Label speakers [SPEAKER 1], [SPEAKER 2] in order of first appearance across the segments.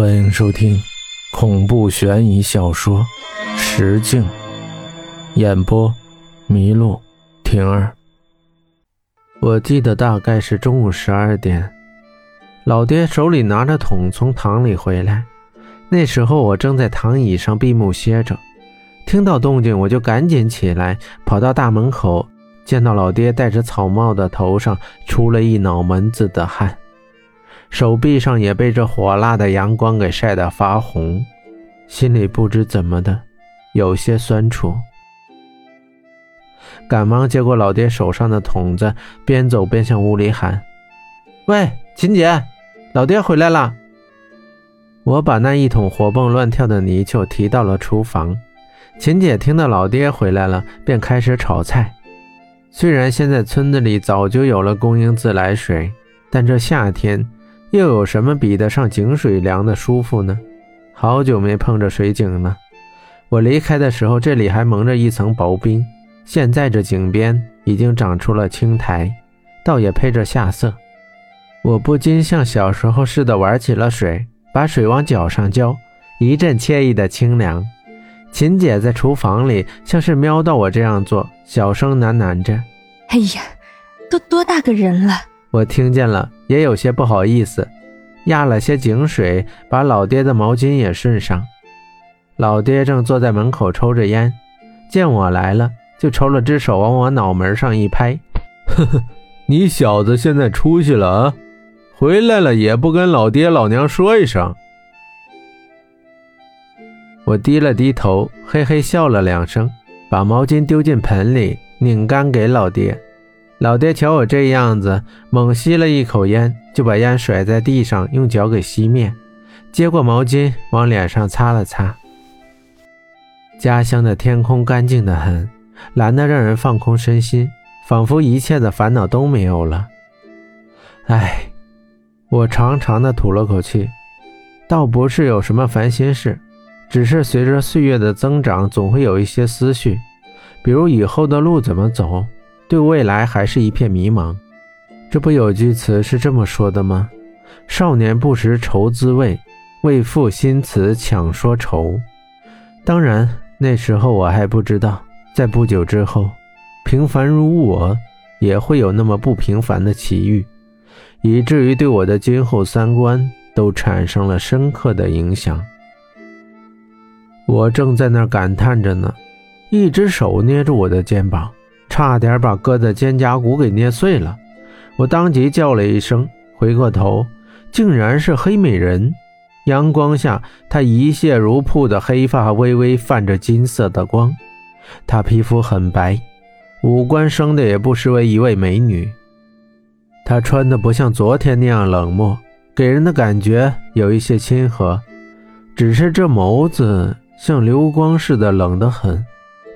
[SPEAKER 1] 欢迎收听恐怖悬疑小说《石镜》，演播：麋鹿婷儿。我记得大概是中午十二点，老爹手里拿着桶从堂里回来。那时候我正在躺椅上闭目歇着，听到动静我就赶紧起来，跑到大门口，见到老爹戴着草帽的头上出了一脑门子的汗。手臂上也被这火辣的阳光给晒得发红，心里不知怎么的，有些酸楚。赶忙接过老爹手上的桶子，边走边向屋里喊：“喂，秦姐，老爹回来了。”我把那一桶活蹦乱跳的泥鳅提到了厨房。秦姐听到老爹回来了，便开始炒菜。虽然现在村子里早就有了供应自来水，但这夏天……又有什么比得上井水凉的舒服呢？好久没碰着水井了。我离开的时候，这里还蒙着一层薄冰，现在这井边已经长出了青苔，倒也配着夏色。我不禁像小时候似的玩起了水，把水往脚上浇，一阵惬意的清凉。琴姐在厨房里像是瞄到我这样做，小声喃喃着：“
[SPEAKER 2] 哎呀，都多大个人了。”
[SPEAKER 1] 我听见了，也有些不好意思，压了些井水，把老爹的毛巾也顺上。老爹正坐在门口抽着烟，见我来了，就抽了只手往我脑门上一拍：“呵呵，你小子现在出息了啊！回来了也不跟老爹老娘说一声。”我低了低头，嘿嘿笑了两声，把毛巾丢进盆里，拧干给老爹。老爹瞧我这样子，猛吸了一口烟，就把烟甩在地上，用脚给熄灭，接过毛巾往脸上擦了擦。家乡的天空干净的很，蓝得让人放空身心，仿佛一切的烦恼都没有了。唉，我长长的吐了口气，倒不是有什么烦心事，只是随着岁月的增长，总会有一些思绪，比如以后的路怎么走。对未来还是一片迷茫，这不有句词是这么说的吗？少年不识愁滋味，为赋新词强说愁。当然，那时候我还不知道，在不久之后，平凡如我也会有那么不平凡的奇遇，以至于对我的今后三观都产生了深刻的影响。我正在那感叹着呢，一只手捏住我的肩膀。差点把哥的肩胛骨给捏碎了，我当即叫了一声，回过头，竟然是黑美人。阳光下，她一泻如瀑的黑发微微泛着金色的光，她皮肤很白，五官生的也不失为一位美女。她穿的不像昨天那样冷漠，给人的感觉有一些亲和，只是这眸子像流光似的冷得很。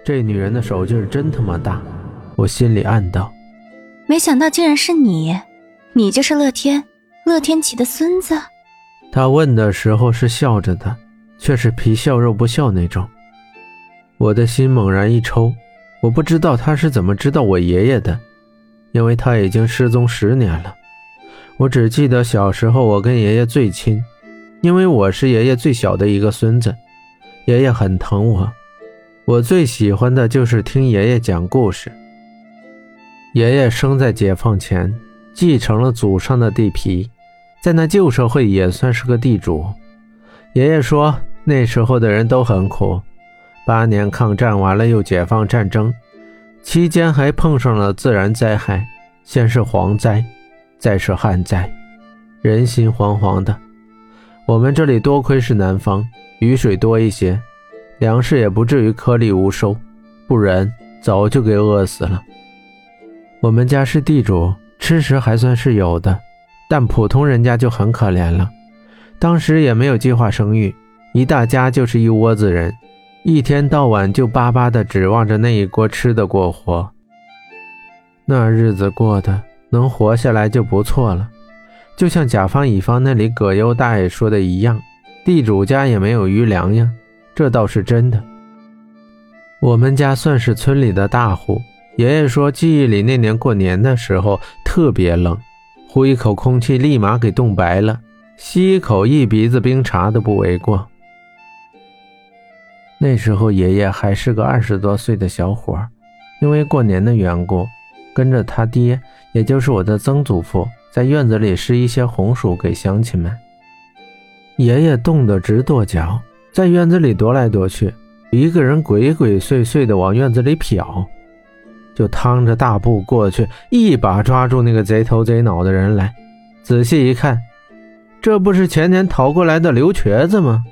[SPEAKER 1] 这女人的手劲真他妈大。我心里暗道：“
[SPEAKER 2] 没想到竟然是你，你就是乐天，乐天启的孙子。”
[SPEAKER 1] 他问的时候是笑着的，却是皮笑肉不笑那种。我的心猛然一抽，我不知道他是怎么知道我爷爷的，因为他已经失踪十年了。我只记得小时候我跟爷爷最亲，因为我是爷爷最小的一个孙子，爷爷很疼我。我最喜欢的就是听爷爷讲故事。爷爷生在解放前，继承了祖上的地皮，在那旧社会也算是个地主。爷爷说，那时候的人都很苦，八年抗战完了又解放战争，期间还碰上了自然灾害，先是蝗灾，再是旱灾，人心惶惶的。我们这里多亏是南方，雨水多一些，粮食也不至于颗粒无收，不然早就给饿死了。我们家是地主，吃食还算是有的，但普通人家就很可怜了。当时也没有计划生育，一大家就是一窝子人，一天到晚就巴巴的指望着那一锅吃的过活。那日子过的能活下来就不错了。就像甲方乙方那里葛优大爷说的一样，地主家也没有余粮呀，这倒是真的。我们家算是村里的大户。爷爷说，记忆里那年过年的时候特别冷，呼一口空气立马给冻白了，吸一口一鼻子冰茶都不为过。那时候爷爷还是个二十多岁的小伙因为过年的缘故，跟着他爹，也就是我的曾祖父，在院子里施一些红薯给乡亲们。爷爷冻得直跺脚，在院子里踱来踱去，一个人鬼鬼祟祟的往院子里瞟，就趟着大步过去，一把抓住那个贼头贼脑的人来。仔细一看，这不是前年逃过来的刘瘸子吗？